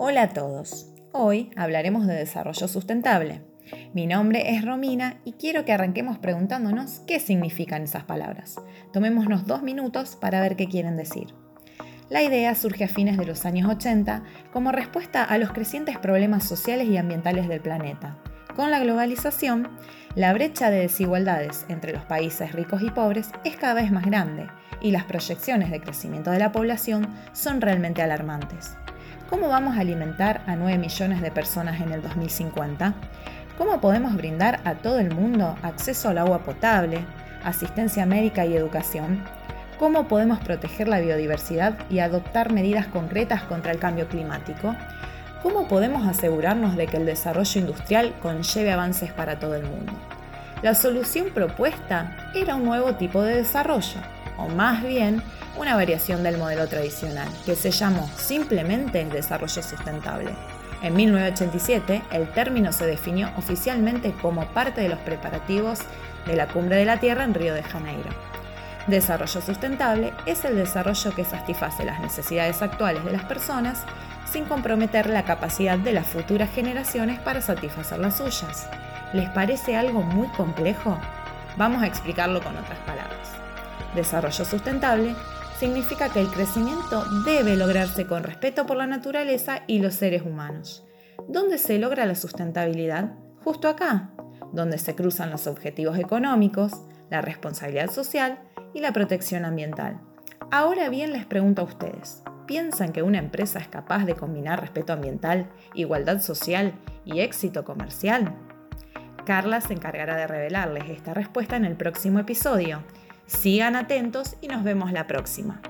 Hola a todos. Hoy hablaremos de desarrollo sustentable. Mi nombre es Romina y quiero que arranquemos preguntándonos qué significan esas palabras. Tomémonos dos minutos para ver qué quieren decir. La idea surge a fines de los años 80 como respuesta a los crecientes problemas sociales y ambientales del planeta. Con la globalización, la brecha de desigualdades entre los países ricos y pobres es cada vez más grande y las proyecciones de crecimiento de la población son realmente alarmantes. ¿Cómo vamos a alimentar a 9 millones de personas en el 2050? ¿Cómo podemos brindar a todo el mundo acceso al agua potable, asistencia médica y educación? ¿Cómo podemos proteger la biodiversidad y adoptar medidas concretas contra el cambio climático? ¿Cómo podemos asegurarnos de que el desarrollo industrial conlleve avances para todo el mundo? La solución propuesta era un nuevo tipo de desarrollo, o más bien una variación del modelo tradicional, que se llamó simplemente desarrollo sustentable. En 1987, el término se definió oficialmente como parte de los preparativos de la Cumbre de la Tierra en Río de Janeiro. Desarrollo sustentable es el desarrollo que satisface las necesidades actuales de las personas sin comprometer la capacidad de las futuras generaciones para satisfacer las suyas. ¿Les parece algo muy complejo? Vamos a explicarlo con otras palabras. Desarrollo sustentable significa que el crecimiento debe lograrse con respeto por la naturaleza y los seres humanos. ¿Dónde se logra la sustentabilidad? Justo acá, donde se cruzan los objetivos económicos, la responsabilidad social y la protección ambiental. Ahora bien les pregunto a ustedes, ¿piensan que una empresa es capaz de combinar respeto ambiental, igualdad social y éxito comercial? Carla se encargará de revelarles esta respuesta en el próximo episodio Sigan atentos y nos vemos la próxima.